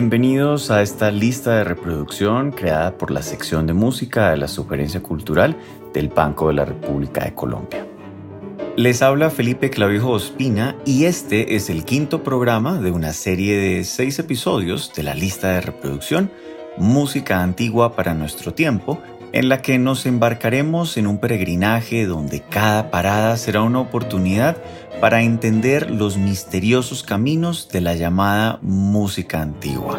Bienvenidos a esta lista de reproducción creada por la sección de música de la Sugerencia Cultural del Banco de la República de Colombia. Les habla Felipe Clavijo Ospina y este es el quinto programa de una serie de seis episodios de la lista de reproducción Música Antigua para nuestro tiempo, en la que nos embarcaremos en un peregrinaje donde cada parada será una oportunidad para entender los misteriosos caminos de la llamada música antigua.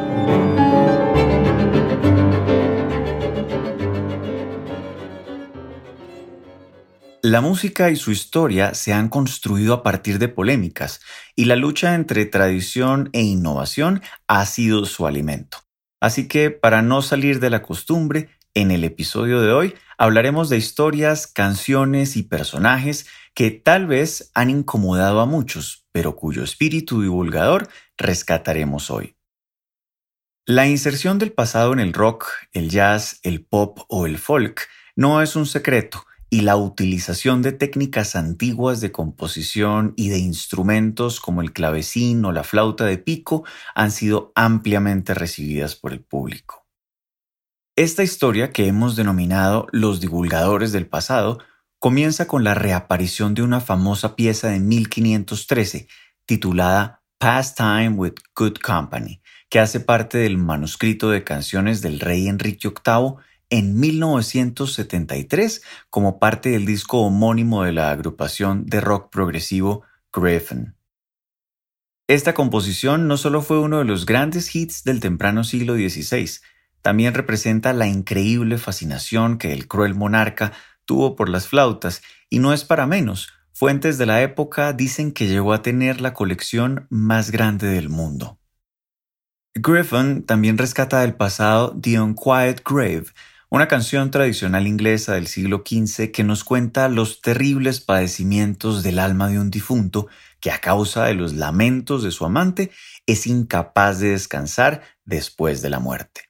La música y su historia se han construido a partir de polémicas y la lucha entre tradición e innovación ha sido su alimento. Así que, para no salir de la costumbre, en el episodio de hoy hablaremos de historias, canciones y personajes que tal vez han incomodado a muchos, pero cuyo espíritu divulgador rescataremos hoy. La inserción del pasado en el rock, el jazz, el pop o el folk no es un secreto y la utilización de técnicas antiguas de composición y de instrumentos como el clavecín o la flauta de pico han sido ampliamente recibidas por el público. Esta historia que hemos denominado Los divulgadores del pasado comienza con la reaparición de una famosa pieza de 1513 titulada Pastime with Good Company, que hace parte del manuscrito de canciones del rey Enrique VIII en 1973 como parte del disco homónimo de la agrupación de rock progresivo Griffin. Esta composición no solo fue uno de los grandes hits del temprano siglo XVI, también representa la increíble fascinación que el cruel monarca tuvo por las flautas, y no es para menos, fuentes de la época dicen que llegó a tener la colección más grande del mundo. Griffin también rescata del pasado The Unquiet Grave, una canción tradicional inglesa del siglo XV que nos cuenta los terribles padecimientos del alma de un difunto que a causa de los lamentos de su amante es incapaz de descansar después de la muerte.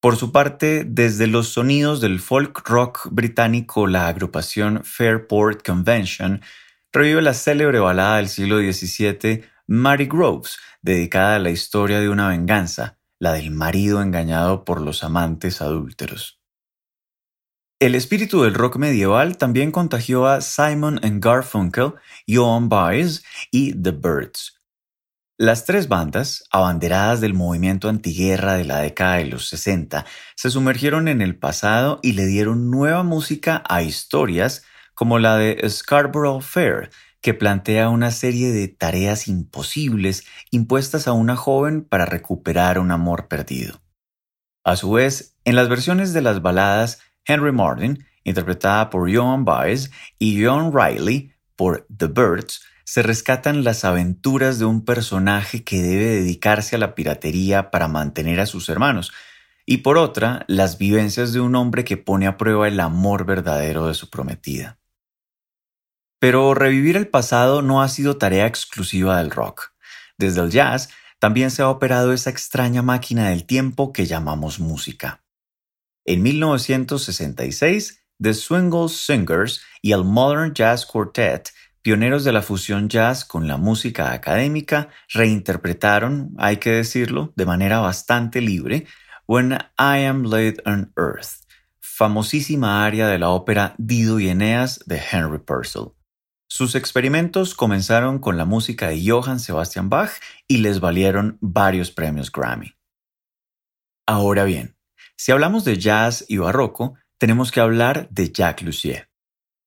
Por su parte, desde los sonidos del folk rock británico, la agrupación Fairport Convention revive la célebre balada del siglo XVII Mary Groves, dedicada a la historia de una venganza, la del marido engañado por los amantes adúlteros. El espíritu del rock medieval también contagió a Simon Garfunkel, Joan Baez y The Birds, las tres bandas, abanderadas del movimiento antiguerra de la década de los 60, se sumergieron en el pasado y le dieron nueva música a historias como la de Scarborough Fair, que plantea una serie de tareas imposibles impuestas a una joven para recuperar un amor perdido. A su vez, en las versiones de las baladas, Henry Martin, interpretada por Joan Baez, y John Riley por The Birds, se rescatan las aventuras de un personaje que debe dedicarse a la piratería para mantener a sus hermanos, y por otra, las vivencias de un hombre que pone a prueba el amor verdadero de su prometida. Pero revivir el pasado no ha sido tarea exclusiva del rock. Desde el jazz también se ha operado esa extraña máquina del tiempo que llamamos música. En 1966, The Swingle Singers y el Modern Jazz Quartet pioneros de la fusión jazz con la música académica, reinterpretaron, hay que decirlo, de manera bastante libre, When I Am Laid on Earth, famosísima área de la ópera Dido y Eneas de Henry Purcell. Sus experimentos comenzaron con la música de Johann Sebastian Bach y les valieron varios premios Grammy. Ahora bien, si hablamos de jazz y barroco, tenemos que hablar de Jacques Lussier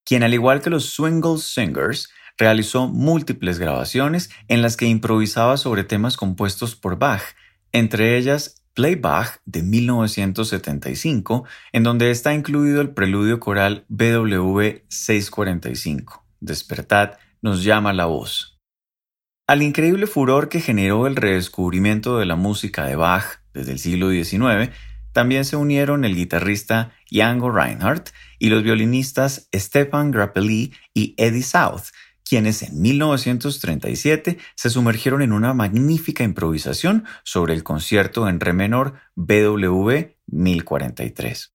quien al igual que los Swingle Singers, realizó múltiples grabaciones en las que improvisaba sobre temas compuestos por Bach, entre ellas Play Bach de 1975, en donde está incluido el preludio coral BW 645. Despertad nos llama la voz. Al increíble furor que generó el redescubrimiento de la música de Bach desde el siglo XIX, también se unieron el guitarrista Django Reinhardt y los violinistas Stefan Grappelli y Eddie South, quienes en 1937 se sumergieron en una magnífica improvisación sobre el concierto en re menor BW 1043.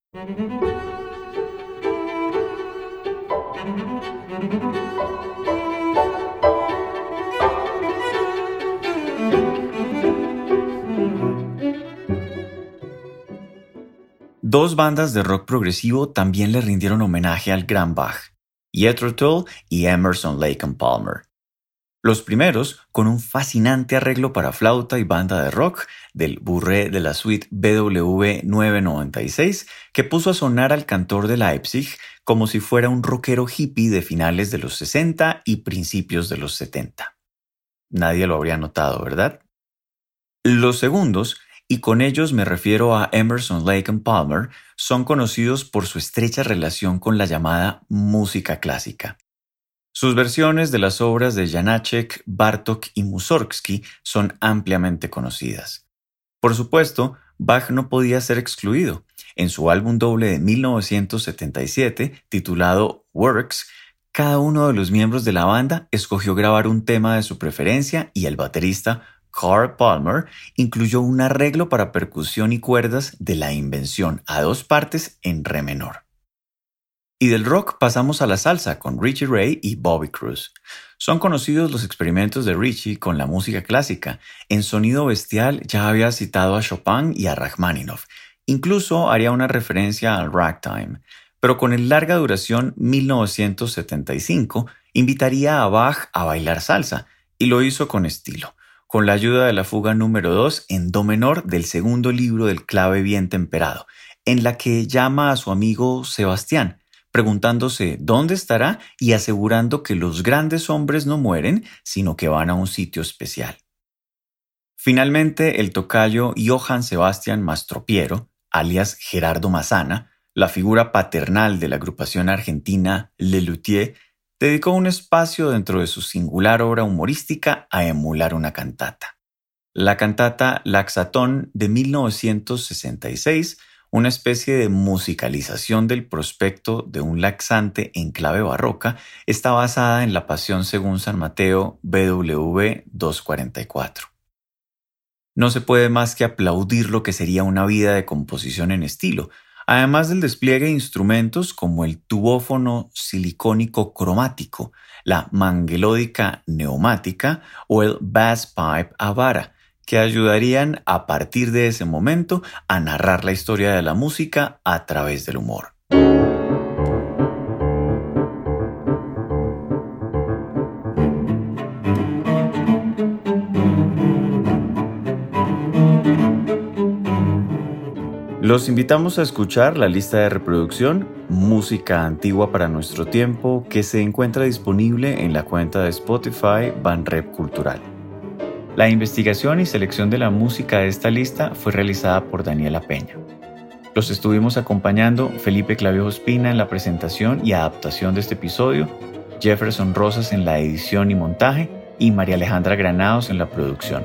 Dos bandas de rock progresivo también le rindieron homenaje al gran Bach, Jethro Tull y Emerson Lake and Palmer. Los primeros con un fascinante arreglo para flauta y banda de rock del Burré de la suite BW 996 que puso a sonar al cantor de Leipzig como si fuera un rockero hippie de finales de los 60 y principios de los 70. Nadie lo habría notado, ¿verdad? Los segundos, y con ellos me refiero a Emerson Lake and Palmer, son conocidos por su estrecha relación con la llamada música clásica. Sus versiones de las obras de Janacek, Bartok y Mussorgsky son ampliamente conocidas. Por supuesto, Bach no podía ser excluido. En su álbum doble de 1977, titulado Works, cada uno de los miembros de la banda escogió grabar un tema de su preferencia y el baterista Carl Palmer incluyó un arreglo para percusión y cuerdas de la invención a dos partes en re menor. Y del rock pasamos a la salsa con Richie Ray y Bobby Cruz. Son conocidos los experimentos de Richie con la música clásica. En Sonido Bestial ya había citado a Chopin y a Rachmaninoff. Incluso haría una referencia al ragtime. Pero con el larga duración 1975 invitaría a Bach a bailar salsa y lo hizo con estilo, con la ayuda de la fuga número 2 en do menor del segundo libro del clave bien temperado, en la que llama a su amigo Sebastián, preguntándose dónde estará y asegurando que los grandes hombres no mueren, sino que van a un sitio especial. Finalmente, el tocayo Johann Sebastian Mastropiero, alias Gerardo Mazana, la figura paternal de la agrupación argentina Le Luthier, dedicó un espacio dentro de su singular obra humorística a emular una cantata. La cantata Laxatón de 1966 una especie de musicalización del prospecto de un laxante en clave barroca, está basada en la Pasión según San Mateo BW 244. No se puede más que aplaudir lo que sería una vida de composición en estilo, además del despliegue de instrumentos como el tubófono silicónico cromático, la manguelódica neumática o el bass pipe a vara, que ayudarían a partir de ese momento a narrar la historia de la música a través del humor. Los invitamos a escuchar la lista de reproducción Música Antigua para Nuestro Tiempo que se encuentra disponible en la cuenta de Spotify Banrep Cultural. La investigación y selección de la música de esta lista fue realizada por Daniela Peña. Los estuvimos acompañando Felipe Clavio Espina en la presentación y adaptación de este episodio, Jefferson Rosas en la edición y montaje y María Alejandra Granados en la producción.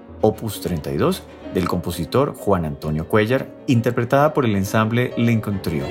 opus 32, del compositor Juan Antonio Cuellar, interpretada por el ensamble Lincoln Trio.